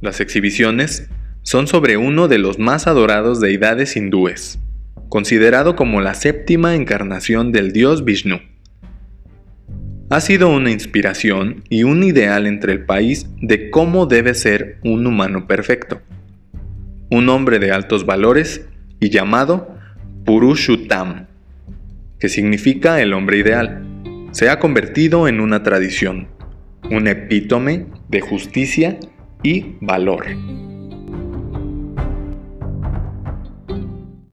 Las exhibiciones son sobre uno de los más adorados deidades hindúes, considerado como la séptima encarnación del dios Vishnu. Ha sido una inspiración y un ideal entre el país de cómo debe ser un humano perfecto, un hombre de altos valores y llamado Purushuttam, que significa el hombre ideal, se ha convertido en una tradición, un epítome de justicia y valor.